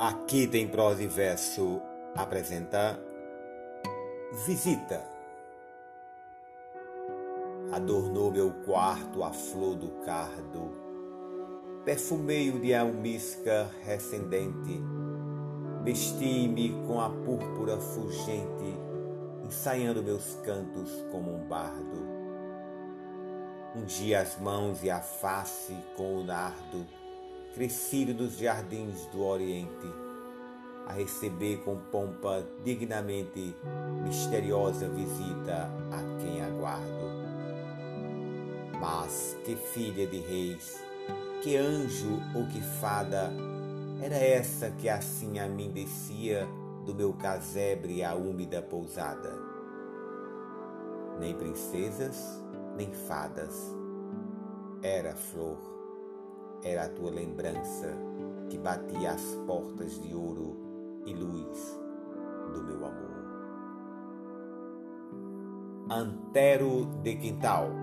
Aqui tem prosa e verso. Apresenta. Visita. Adornou meu quarto a flor do cardo, perfumeio de almisca recendente, vesti-me com a púrpura fulgente, ensaiando meus cantos como um bardo. Ungi as mãos e a face com o nardo, crescido dos jardins do Oriente, a receber com pompa dignamente misteriosa visita a quem aguardo. Mas que filha de reis, que anjo ou que fada era essa que assim a mim descia do meu casebre à úmida pousada? Nem princesas, nem fadas, era flor era a tua lembrança que batia as portas de ouro e luz do meu amor. Antero de Quintal